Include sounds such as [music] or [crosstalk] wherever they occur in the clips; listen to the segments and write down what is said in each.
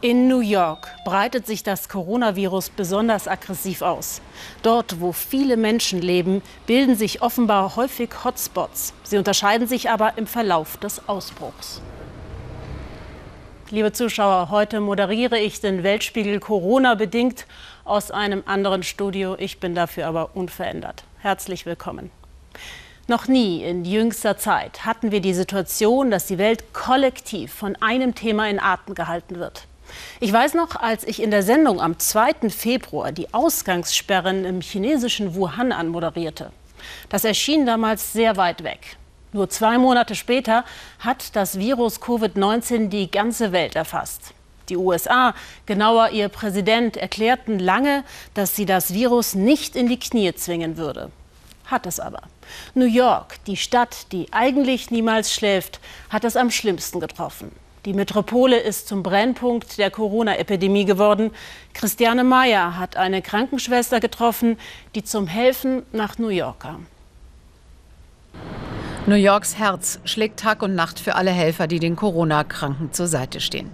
In New York breitet sich das Coronavirus besonders aggressiv aus. Dort, wo viele Menschen leben, bilden sich offenbar häufig Hotspots. Sie unterscheiden sich aber im Verlauf des Ausbruchs. Liebe Zuschauer, heute moderiere ich den Weltspiegel Corona bedingt aus einem anderen Studio. Ich bin dafür aber unverändert. Herzlich willkommen. Noch nie in jüngster Zeit hatten wir die Situation, dass die Welt kollektiv von einem Thema in Atem gehalten wird. Ich weiß noch, als ich in der Sendung am 2. Februar die Ausgangssperren im chinesischen Wuhan anmoderierte. Das erschien damals sehr weit weg. Nur zwei Monate später hat das Virus Covid-19 die ganze Welt erfasst. Die USA, genauer ihr Präsident, erklärten lange, dass sie das Virus nicht in die Knie zwingen würde. Hat es aber. New York, die Stadt, die eigentlich niemals schläft, hat es am schlimmsten getroffen. Die Metropole ist zum Brennpunkt der Corona-Epidemie geworden. Christiane Meyer hat eine Krankenschwester getroffen, die zum Helfen nach New York kam. New Yorks Herz schlägt Tag und Nacht für alle Helfer, die den Corona-Kranken zur Seite stehen.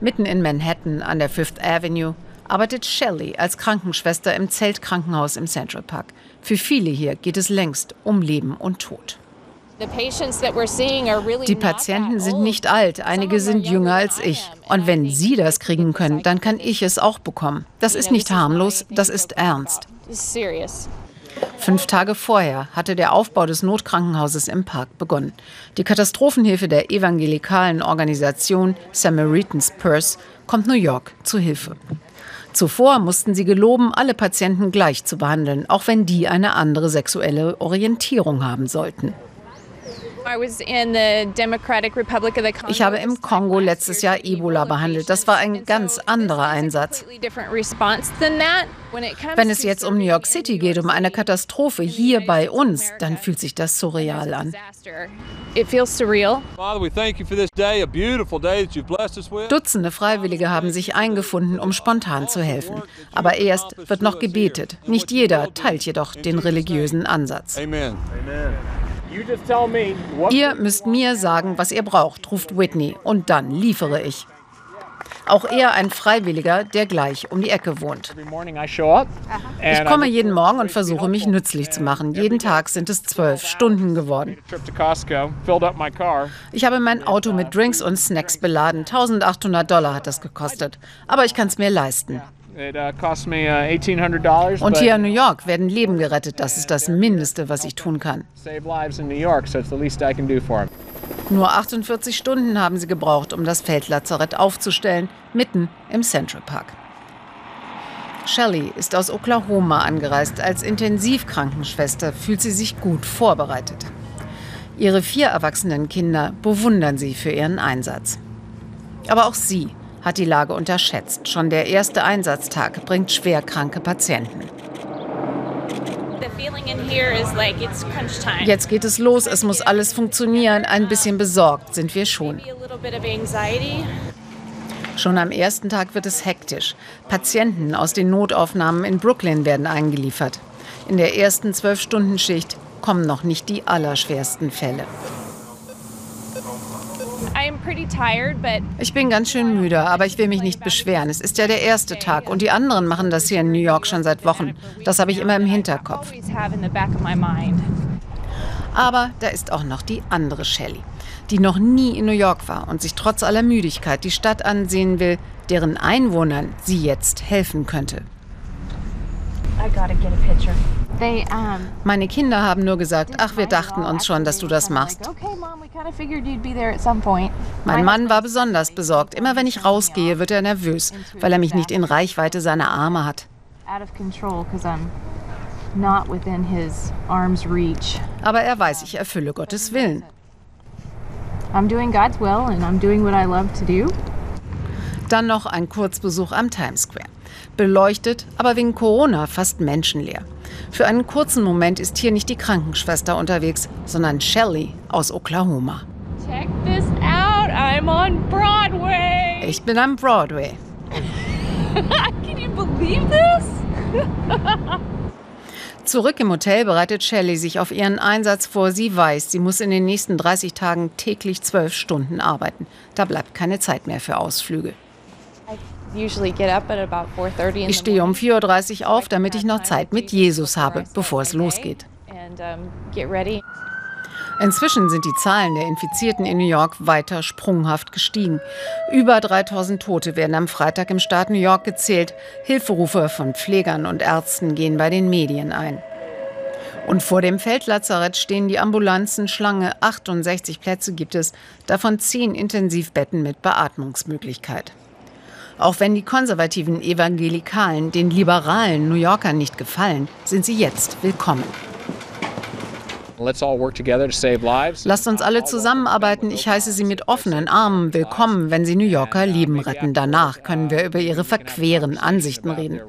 Mitten in Manhattan an der Fifth Avenue arbeitet Shelley als Krankenschwester im Zeltkrankenhaus im Central Park. Für viele hier geht es längst um Leben und Tod. Die Patienten sind nicht alt, einige sind jünger als ich. Und wenn Sie das kriegen können, dann kann ich es auch bekommen. Das ist nicht harmlos, das ist ernst. Fünf Tage vorher hatte der Aufbau des Notkrankenhauses im Park begonnen. Die Katastrophenhilfe der evangelikalen Organisation Samaritan's Purse kommt New York zu Hilfe. Zuvor mussten sie geloben, alle Patienten gleich zu behandeln, auch wenn die eine andere sexuelle Orientierung haben sollten. Ich habe im Kongo letztes Jahr Ebola behandelt. Das war ein ganz anderer Einsatz. Wenn es jetzt um New York City geht, um eine Katastrophe hier bei uns, dann fühlt sich das surreal an. Dutzende Freiwillige haben sich eingefunden, um spontan zu helfen. Aber erst wird noch gebetet. Nicht jeder teilt jedoch den religiösen Ansatz. Amen. Ihr müsst mir sagen, was ihr braucht, ruft Whitney, und dann liefere ich. Auch er ein Freiwilliger, der gleich um die Ecke wohnt. Ich komme jeden Morgen und versuche mich nützlich zu machen. Jeden Tag sind es zwölf Stunden geworden. Ich habe mein Auto mit Drinks und Snacks beladen. 1800 Dollar hat das gekostet. Aber ich kann es mir leisten. Uh, uh, Und hier in New York werden Leben gerettet. Das ist das Mindeste, was ich tun kann. Nur 48 Stunden haben sie gebraucht, um das Feldlazarett aufzustellen, mitten im Central Park. Shelley ist aus Oklahoma angereist. Als Intensivkrankenschwester fühlt sie sich gut vorbereitet. Ihre vier erwachsenen Kinder bewundern sie für ihren Einsatz. Aber auch sie hat die Lage unterschätzt. Schon der erste Einsatztag bringt schwerkranke Patienten. Jetzt geht es los, es muss alles funktionieren. Ein bisschen besorgt sind wir schon. Schon am ersten Tag wird es hektisch. Patienten aus den Notaufnahmen in Brooklyn werden eingeliefert. In der ersten Zwölf-Stunden-Schicht kommen noch nicht die allerschwersten Fälle. Ich bin ganz schön müde, aber ich will mich nicht beschweren. Es ist ja der erste Tag und die anderen machen das hier in New York schon seit Wochen. Das habe ich immer im Hinterkopf. Aber da ist auch noch die andere Shelley, die noch nie in New York war und sich trotz aller Müdigkeit die Stadt ansehen will, deren Einwohnern sie jetzt helfen könnte. I gotta get a picture. Meine Kinder haben nur gesagt, ach, wir dachten uns schon, dass du das machst. Mein Mann war besonders besorgt. Immer wenn ich rausgehe, wird er nervös, weil er mich nicht in Reichweite seiner Arme hat. Aber er weiß, ich erfülle Gottes Willen. Dann noch ein Kurzbesuch am Times Square. Beleuchtet, aber wegen Corona fast menschenleer. Für einen kurzen Moment ist hier nicht die Krankenschwester unterwegs, sondern Shelley aus Oklahoma. Check this out, I'm on Broadway. Ich bin am Broadway. [laughs] Can you believe this? [laughs] Zurück im Hotel bereitet Shelley sich auf ihren Einsatz vor. Sie weiß, sie muss in den nächsten 30 Tagen täglich zwölf Stunden arbeiten. Da bleibt keine Zeit mehr für Ausflüge. Ich stehe um 4.30 Uhr auf, damit ich noch Zeit mit Jesus habe, bevor es losgeht. Inzwischen sind die Zahlen der Infizierten in New York weiter sprunghaft gestiegen. Über 3000 Tote werden am Freitag im Staat New York gezählt. Hilferufe von Pflegern und Ärzten gehen bei den Medien ein. Und vor dem Feldlazarett stehen die Ambulanzen Schlange. 68 Plätze gibt es, davon 10 Intensivbetten mit Beatmungsmöglichkeit. Auch wenn die konservativen Evangelikalen den liberalen New Yorkern nicht gefallen, sind sie jetzt willkommen. Lasst uns alle zusammenarbeiten. Ich heiße Sie mit offenen Armen willkommen, wenn Sie New Yorker Leben retten. Danach können wir über Ihre verqueren Ansichten reden.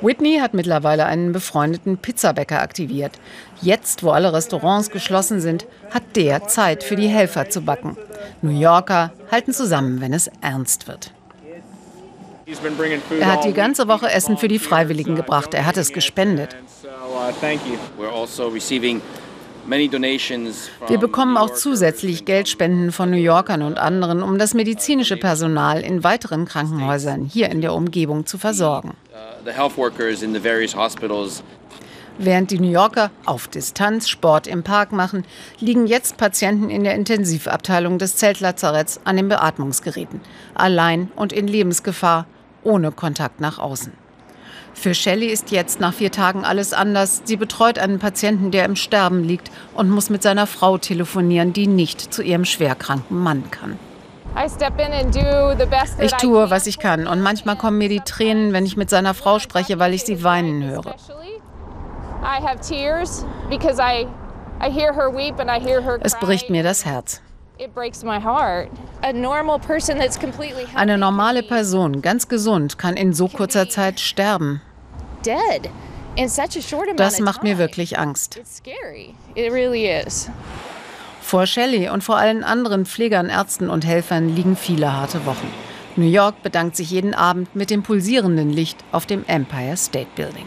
Whitney hat mittlerweile einen befreundeten Pizzabäcker aktiviert. Jetzt, wo alle Restaurants geschlossen sind, hat der Zeit für die Helfer zu backen. New Yorker halten zusammen, wenn es ernst wird. Er hat die ganze Woche Essen für die Freiwilligen gebracht. Er hat es gespendet. Wir bekommen auch zusätzlich Geldspenden von New Yorkern und anderen, um das medizinische Personal in weiteren Krankenhäusern hier in der Umgebung zu versorgen. Uh, Während die New Yorker auf Distanz Sport im Park machen, liegen jetzt Patienten in der Intensivabteilung des Zeltlazaretts an den Beatmungsgeräten, allein und in Lebensgefahr, ohne Kontakt nach außen. Für Shelley ist jetzt nach vier Tagen alles anders. Sie betreut einen Patienten, der im Sterben liegt und muss mit seiner Frau telefonieren, die nicht zu ihrem schwerkranken Mann kann. Ich tue, was ich kann und manchmal kommen mir die Tränen, wenn ich mit seiner Frau spreche, weil ich sie weinen höre. Es bricht mir das Herz. Eine normale Person, ganz gesund, kann in so kurzer Zeit sterben. Das macht mir wirklich Angst. Vor Shelley und vor allen anderen Pflegern, Ärzten und Helfern liegen viele harte Wochen. New York bedankt sich jeden Abend mit dem pulsierenden Licht auf dem Empire State Building.